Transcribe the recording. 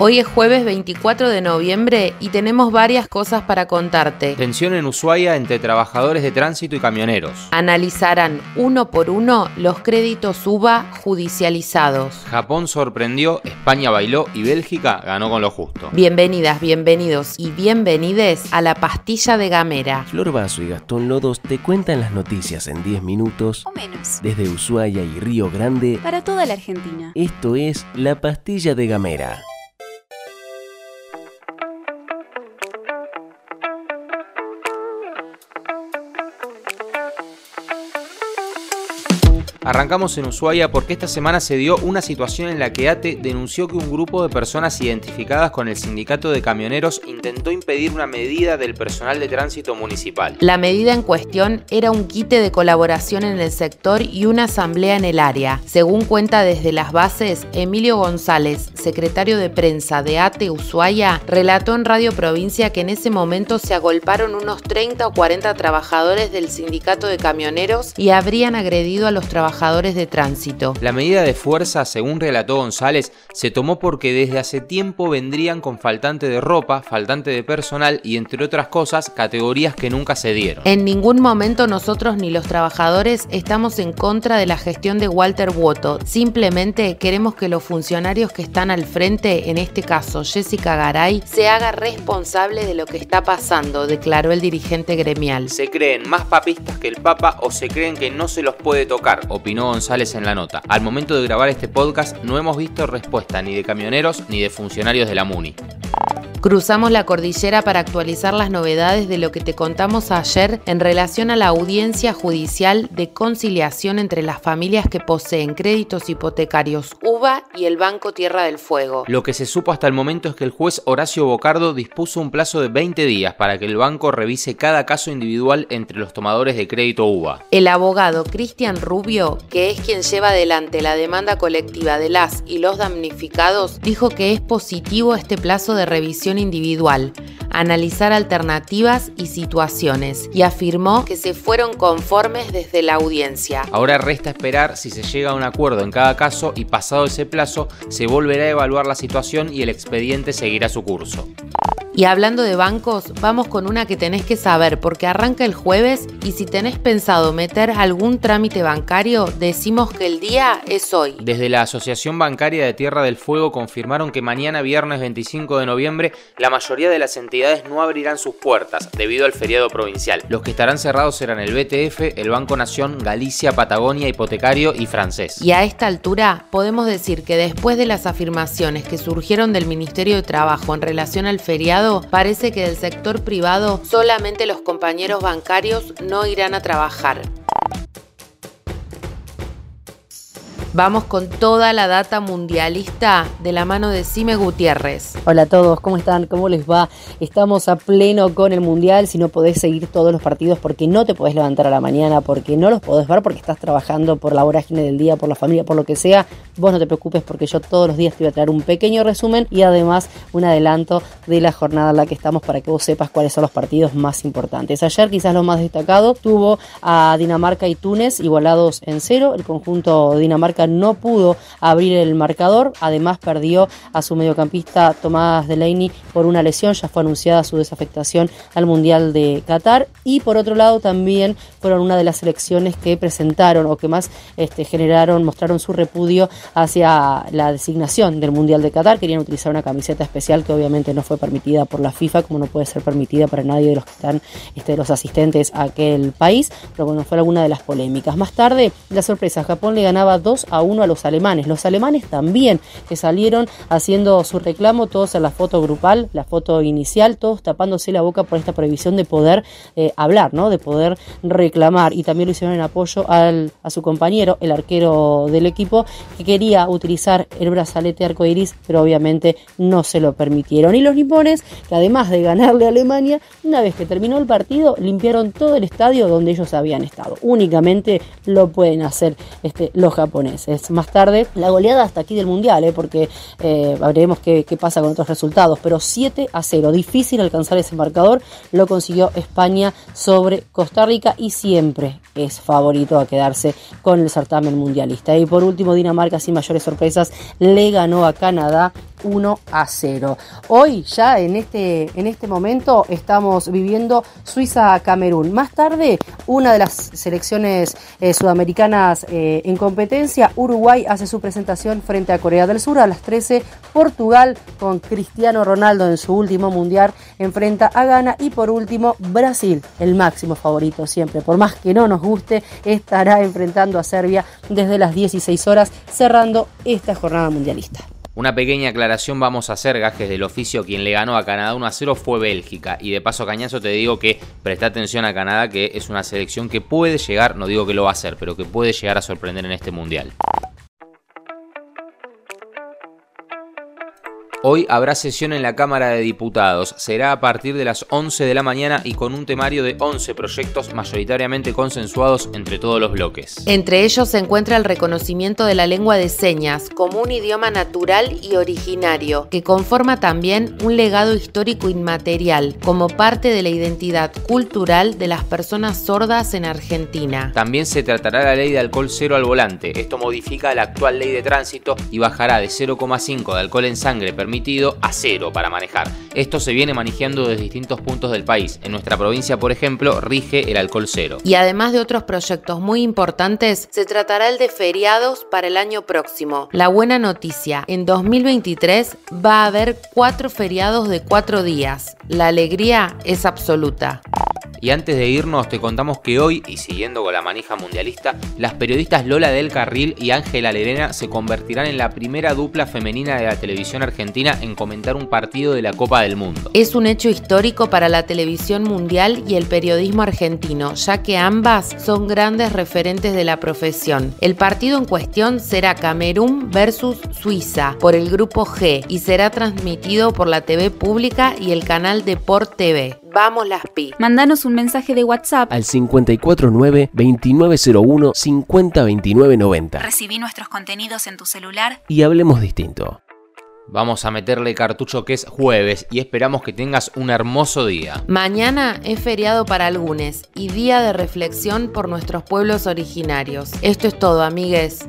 Hoy es jueves 24 de noviembre y tenemos varias cosas para contarte. Tensión en Ushuaia entre trabajadores de tránsito y camioneros. Analizarán uno por uno los créditos UBA judicializados. Japón sorprendió, España bailó y Bélgica ganó con lo justo. Bienvenidas, bienvenidos y bienvenides a la pastilla de Gamera. Flor Vaso y Gastón Lodos te cuentan las noticias en 10 minutos o menos. desde Ushuaia y Río Grande. Para toda la Argentina. Esto es la pastilla de Gamera. Arrancamos en Ushuaia porque esta semana se dio una situación en la que ATE denunció que un grupo de personas identificadas con el sindicato de camioneros intentó impedir una medida del personal de tránsito municipal. La medida en cuestión era un quite de colaboración en el sector y una asamblea en el área. Según cuenta desde las bases, Emilio González, secretario de prensa de ATE Ushuaia, relató en Radio Provincia que en ese momento se agolparon unos 30 o 40 trabajadores del sindicato de camioneros y habrían agredido a los trabajadores de tránsito. La medida de fuerza, según relató González, se tomó porque desde hace tiempo vendrían con faltante de ropa, faltante de personal y entre otras cosas, categorías que nunca se dieron. En ningún momento nosotros ni los trabajadores estamos en contra de la gestión de Walter Woto. Simplemente queremos que los funcionarios que están al frente, en este caso Jessica Garay, se haga responsable de lo que está pasando, declaró el dirigente gremial. Se creen más papistas que el Papa o se creen que no se los puede tocar, opinó González en la nota. Al momento de grabar este podcast no hemos visto respuesta ni de camioneros ni de funcionarios de la MUNI. Cruzamos la cordillera para actualizar las novedades de lo que te contamos ayer en relación a la audiencia judicial de conciliación entre las familias que poseen créditos hipotecarios UBA y el Banco Tierra del Fuego. Lo que se supo hasta el momento es que el juez Horacio Bocardo dispuso un plazo de 20 días para que el banco revise cada caso individual entre los tomadores de crédito UBA. El abogado Cristian Rubio, que es quien lleva adelante la demanda colectiva de las y los damnificados, dijo que es positivo este plazo de revisión individual, analizar alternativas y situaciones, y afirmó que se fueron conformes desde la audiencia. Ahora resta esperar si se llega a un acuerdo en cada caso y pasado ese plazo se volverá a evaluar la situación y el expediente seguirá su curso. Y hablando de bancos, vamos con una que tenés que saber porque arranca el jueves y si tenés pensado meter algún trámite bancario, decimos que el día es hoy. Desde la Asociación Bancaria de Tierra del Fuego confirmaron que mañana viernes 25 de noviembre la mayoría de las entidades no abrirán sus puertas debido al feriado provincial. Los que estarán cerrados serán el BTF, el Banco Nación, Galicia, Patagonia, Hipotecario y Francés. Y a esta altura podemos decir que después de las afirmaciones que surgieron del Ministerio de Trabajo en relación al feriado, parece que del sector privado solamente los compañeros bancarios no irán a trabajar. Vamos con toda la data mundialista de la mano de Cime Gutiérrez. Hola a todos, ¿cómo están? ¿Cómo les va? Estamos a pleno con el mundial. Si no podés seguir todos los partidos porque no te podés levantar a la mañana, porque no los podés ver, porque estás trabajando por la vorágine del día, por la familia, por lo que sea, vos no te preocupes porque yo todos los días te voy a traer un pequeño resumen y además un adelanto de la jornada en la que estamos para que vos sepas cuáles son los partidos más importantes. Ayer quizás lo más destacado tuvo a Dinamarca y Túnez igualados en cero. El conjunto Dinamarca no pudo abrir el marcador, además perdió a su mediocampista Tomás Delaney por una lesión, ya fue anunciada su desafectación al Mundial de Qatar. Y por otro lado también fueron una de las selecciones que presentaron o que más este, generaron, mostraron su repudio hacia la designación del Mundial de Qatar, querían utilizar una camiseta especial que obviamente no fue permitida por la FIFA, como no puede ser permitida para nadie de los que están, este, los asistentes a aquel país, pero bueno, fue alguna de las polémicas. Más tarde, la sorpresa, Japón le ganaba 2 a uno a los alemanes. Los alemanes también que salieron haciendo su reclamo, todos en la foto grupal, la foto inicial, todos tapándose la boca por esta prohibición de poder eh, hablar, ¿no? de poder reclamar. Y también lo hicieron en apoyo al, a su compañero, el arquero del equipo, que quería utilizar el brazalete arcoiris, pero obviamente no se lo permitieron. Y los nipones, que además de ganarle a Alemania, una vez que terminó el partido, limpiaron todo el estadio donde ellos habían estado. Únicamente lo pueden hacer este, los japoneses. Meses más tarde. La goleada hasta aquí del Mundial, ¿eh? porque eh, veremos qué, qué, pasa con otros resultados, pero 7 a 0, difícil alcanzar ese marcador, lo consiguió España sobre Costa Rica y siempre es favorito a quedarse con el certamen mundialista. Y por último, Dinamarca sin mayores sorpresas le ganó a Canadá 1 a 0. Hoy ya en este, en este momento estamos viviendo Suiza-Camerún. Más tarde, una de las selecciones eh, sudamericanas eh, en competencia, Uruguay hace su presentación frente a Corea del Sur a las 13. Portugal con Cristiano Ronaldo en su último mundial enfrenta a Ghana y por último Brasil, el máximo favorito siempre, por más que no nos guste, estará enfrentando a Serbia desde las 16 horas cerrando esta jornada mundialista. Una pequeña aclaración vamos a hacer, gajes del oficio. Quien le ganó a Canadá 1 a 0 fue Bélgica. Y de paso, Cañazo, te digo que presta atención a Canadá, que es una selección que puede llegar, no digo que lo va a hacer, pero que puede llegar a sorprender en este mundial. Hoy habrá sesión en la Cámara de Diputados. Será a partir de las 11 de la mañana y con un temario de 11 proyectos mayoritariamente consensuados entre todos los bloques. Entre ellos se encuentra el reconocimiento de la lengua de señas como un idioma natural y originario, que conforma también un legado histórico inmaterial como parte de la identidad cultural de las personas sordas en Argentina. También se tratará la ley de alcohol cero al volante. Esto modifica la actual ley de tránsito y bajará de 0,5 de alcohol en sangre permitido a cero para manejar. Esto se viene manejando desde distintos puntos del país. En nuestra provincia, por ejemplo, rige el alcohol cero. Y además de otros proyectos muy importantes, se tratará el de feriados para el año próximo. La buena noticia, en 2023 va a haber cuatro feriados de cuatro días. La alegría es absoluta. Y antes de irnos, te contamos que hoy, y siguiendo con la manija mundialista, las periodistas Lola del Carril y Ángela Lerena se convertirán en la primera dupla femenina de la televisión argentina en comentar un partido de la Copa del Mundo. Es un hecho histórico para la televisión mundial y el periodismo argentino, ya que ambas son grandes referentes de la profesión. El partido en cuestión será Camerún versus Suiza por el grupo G y será transmitido por la TV pública y el canal Deport TV. Vamos las pi. Mándanos un mensaje de WhatsApp al 549-2901-502990. Recibí nuestros contenidos en tu celular y hablemos distinto. Vamos a meterle cartucho que es jueves y esperamos que tengas un hermoso día. Mañana es feriado para algunos y día de reflexión por nuestros pueblos originarios. Esto es todo, amigues.